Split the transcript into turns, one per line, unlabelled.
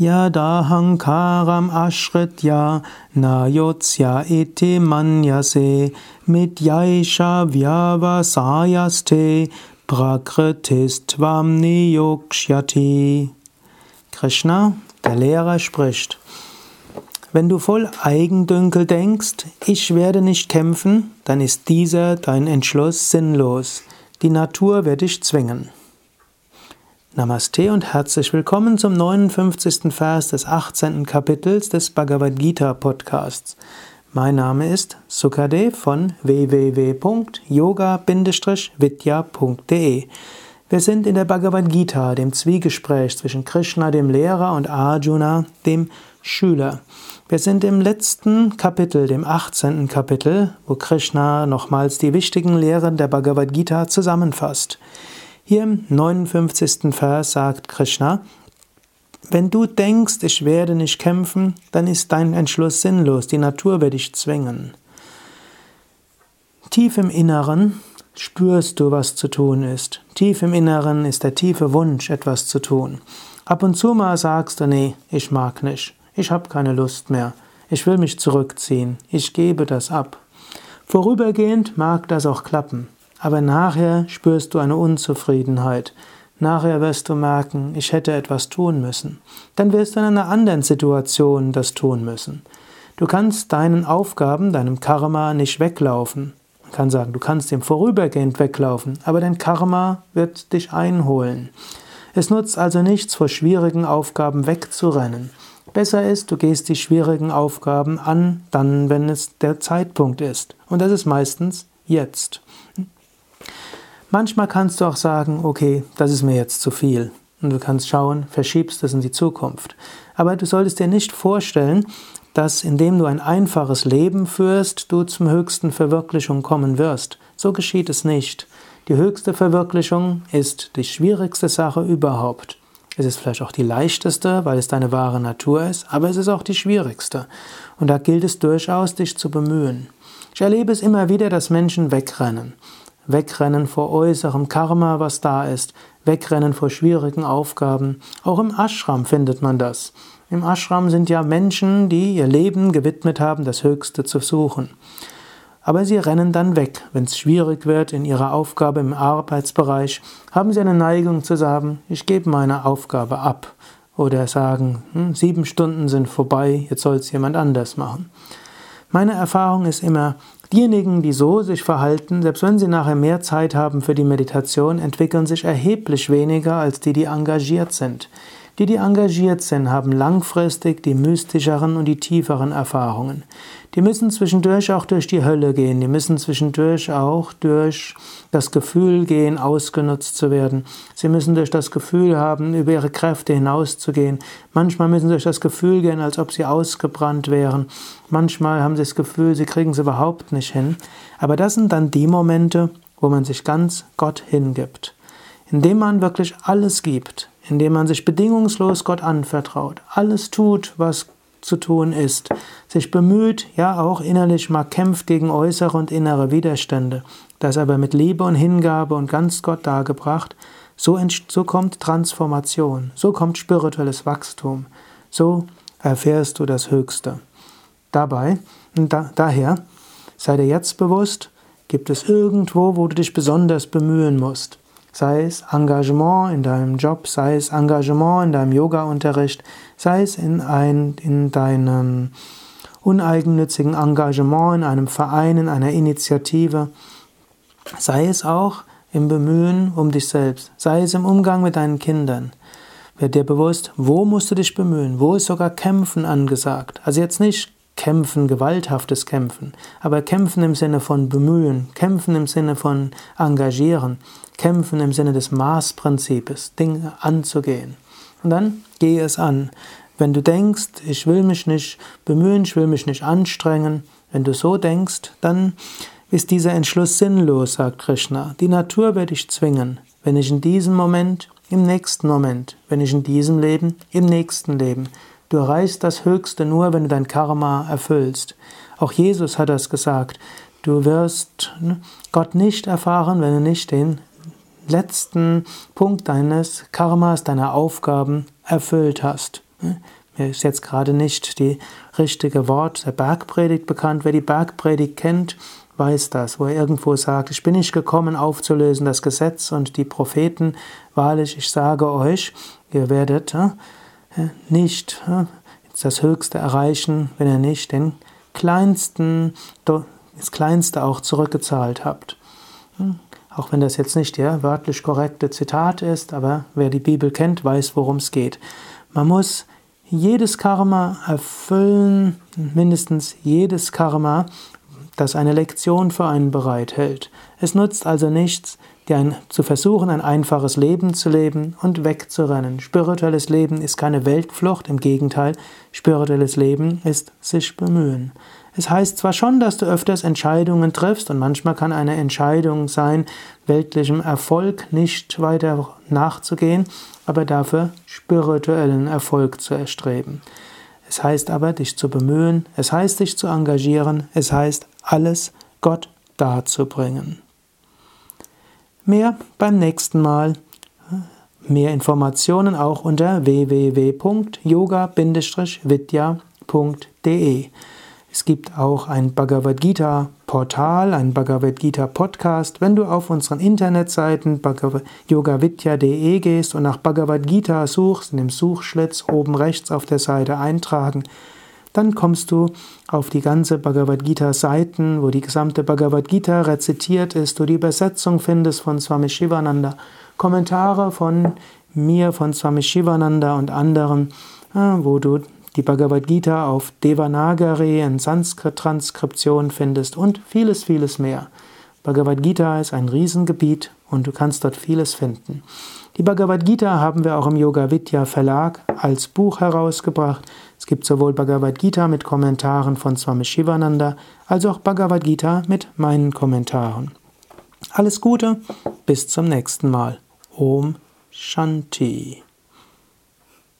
Yadahankaram ashritya nayotsya iti manyase midyaisha vyavasayaste prakritistvam niyokshyati. Krishna, der Lehrer, spricht. Wenn du voll Eigendünkel denkst, ich werde nicht kämpfen, dann ist dieser dein Entschluss sinnlos. Die Natur wird dich zwingen. Namaste und herzlich willkommen zum 59. Vers des 18. Kapitels des Bhagavad Gita Podcasts. Mein Name ist Sukadev von www.yoga-vidya.de. Wir sind in der Bhagavad Gita, dem Zwiegespräch zwischen Krishna, dem Lehrer, und Arjuna, dem Schüler. Wir sind im letzten Kapitel, dem 18. Kapitel, wo Krishna nochmals die wichtigen Lehren der Bhagavad Gita zusammenfasst. Hier im 59. Vers sagt Krishna, wenn du denkst, ich werde nicht kämpfen, dann ist dein Entschluss sinnlos, die Natur wird dich zwingen. Tief im Inneren spürst du, was zu tun ist. Tief im Inneren ist der tiefe Wunsch, etwas zu tun. Ab und zu mal sagst du, nee, ich mag nicht, ich habe keine Lust mehr, ich will mich zurückziehen, ich gebe das ab. Vorübergehend mag das auch klappen. Aber nachher spürst du eine Unzufriedenheit. Nachher wirst du merken, ich hätte etwas tun müssen. Dann wirst du in einer anderen Situation das tun müssen. Du kannst deinen Aufgaben, deinem Karma nicht weglaufen. Man kann sagen, du kannst dem vorübergehend weglaufen, aber dein Karma wird dich einholen. Es nutzt also nichts, vor schwierigen Aufgaben wegzurennen. Besser ist, du gehst die schwierigen Aufgaben an, dann, wenn es der Zeitpunkt ist. Und das ist meistens jetzt. Manchmal kannst du auch sagen, okay, das ist mir jetzt zu viel. Und du kannst schauen, verschiebst es in die Zukunft. Aber du solltest dir nicht vorstellen, dass indem du ein einfaches Leben führst, du zum höchsten Verwirklichung kommen wirst. So geschieht es nicht. Die höchste Verwirklichung ist die schwierigste Sache überhaupt. Es ist vielleicht auch die leichteste, weil es deine wahre Natur ist, aber es ist auch die schwierigste. Und da gilt es durchaus, dich zu bemühen. Ich erlebe es immer wieder, dass Menschen wegrennen. Wegrennen vor äußerem Karma, was da ist, wegrennen vor schwierigen Aufgaben. Auch im Ashram findet man das. Im Ashram sind ja Menschen, die ihr Leben gewidmet haben, das Höchste zu suchen. Aber sie rennen dann weg. Wenn es schwierig wird in ihrer Aufgabe im Arbeitsbereich, haben sie eine Neigung zu sagen, ich gebe meine Aufgabe ab. Oder sagen, hm, sieben Stunden sind vorbei, jetzt soll es jemand anders machen. Meine Erfahrung ist immer, Diejenigen, die so sich verhalten, selbst wenn sie nachher mehr Zeit haben für die Meditation, entwickeln sich erheblich weniger als die, die engagiert sind. Die, die engagiert sind, haben langfristig die mystischeren und die tieferen Erfahrungen. Die müssen zwischendurch auch durch die Hölle gehen, die müssen zwischendurch auch durch das Gefühl gehen, ausgenutzt zu werden. Sie müssen durch das Gefühl haben, über ihre Kräfte hinauszugehen. Manchmal müssen sie durch das Gefühl gehen, als ob sie ausgebrannt wären. Manchmal haben sie das Gefühl, sie kriegen es überhaupt nicht hin. Aber das sind dann die Momente, wo man sich ganz Gott hingibt. Indem man wirklich alles gibt, indem man sich bedingungslos Gott anvertraut, alles tut, was zu tun ist, sich bemüht, ja auch innerlich mal kämpft gegen äußere und innere Widerstände, das aber mit Liebe und Hingabe und ganz Gott dargebracht, so, so kommt Transformation, so kommt spirituelles Wachstum, so erfährst du das Höchste. Dabei, da, daher, sei dir jetzt bewusst, gibt es irgendwo, wo du dich besonders bemühen musst sei es Engagement in deinem Job, sei es Engagement in deinem Yoga-Unterricht, sei es in, ein, in deinem uneigennützigen Engagement in einem Verein, in einer Initiative, sei es auch im Bemühen um dich selbst, sei es im Umgang mit deinen Kindern. Werd dir bewusst, wo musst du dich bemühen, wo ist sogar Kämpfen angesagt. Also jetzt nicht Kämpfen, gewalthaftes Kämpfen, aber Kämpfen im Sinne von bemühen, Kämpfen im Sinne von engagieren, Kämpfen im Sinne des Maßprinzips, Dinge anzugehen. Und dann gehe es an. Wenn du denkst, ich will mich nicht bemühen, ich will mich nicht anstrengen, wenn du so denkst, dann ist dieser Entschluss sinnlos, sagt Krishna. Die Natur wird dich zwingen. Wenn ich in diesem Moment, im nächsten Moment, wenn ich in diesem Leben, im nächsten Leben. Du erreichst das Höchste nur, wenn du dein Karma erfüllst. Auch Jesus hat das gesagt. Du wirst ne, Gott nicht erfahren, wenn du nicht den letzten Punkt deines Karmas, deiner Aufgaben erfüllt hast. Mir ist jetzt gerade nicht die richtige Wort der Bergpredigt bekannt. Wer die Bergpredigt kennt, weiß das, wo er irgendwo sagt, ich bin nicht gekommen aufzulösen das Gesetz und die Propheten. Wahrlich, ich sage euch, ihr werdet nicht das Höchste erreichen, wenn ihr nicht den kleinsten, das Kleinste auch zurückgezahlt habt. Auch wenn das jetzt nicht der wörtlich korrekte Zitat ist, aber wer die Bibel kennt, weiß, worum es geht. Man muss jedes Karma erfüllen, mindestens jedes Karma, das eine Lektion für einen bereithält. Es nutzt also nichts, ein, zu versuchen, ein einfaches Leben zu leben und wegzurennen. Spirituelles Leben ist keine Weltflucht, im Gegenteil, spirituelles Leben ist sich bemühen. Es heißt zwar schon, dass du öfters Entscheidungen triffst und manchmal kann eine Entscheidung sein, weltlichem Erfolg nicht weiter nachzugehen, aber dafür spirituellen Erfolg zu erstreben. Es heißt aber, dich zu bemühen, es heißt, dich zu engagieren, es heißt, alles Gott darzubringen. Mehr beim nächsten Mal. Mehr Informationen auch unter www.yoga-vidya.de. Es gibt auch ein Bhagavad Gita Portal, ein Bhagavad Gita Podcast. Wenn du auf unseren Internetseiten yogavidya.de gehst und nach Bhagavad Gita suchst, in dem Suchschlitz oben rechts auf der Seite eintragen, dann kommst du auf die ganze Bhagavad Gita Seiten, wo die gesamte Bhagavad Gita rezitiert ist, du die Übersetzung findest von Swami Shivananda, Kommentare von mir, von Swami Shivananda und anderen, wo du die Bhagavad Gita auf Devanagari in Sanskrit-Transkription findest und vieles, vieles mehr. Bhagavad Gita ist ein Riesengebiet und du kannst dort vieles finden. Die Bhagavad Gita haben wir auch im Yoga Vidya Verlag als Buch herausgebracht. Es gibt sowohl Bhagavad Gita mit Kommentaren von Swami Shivananda als auch Bhagavad Gita mit meinen Kommentaren. Alles Gute, bis zum nächsten Mal. Om Shanti.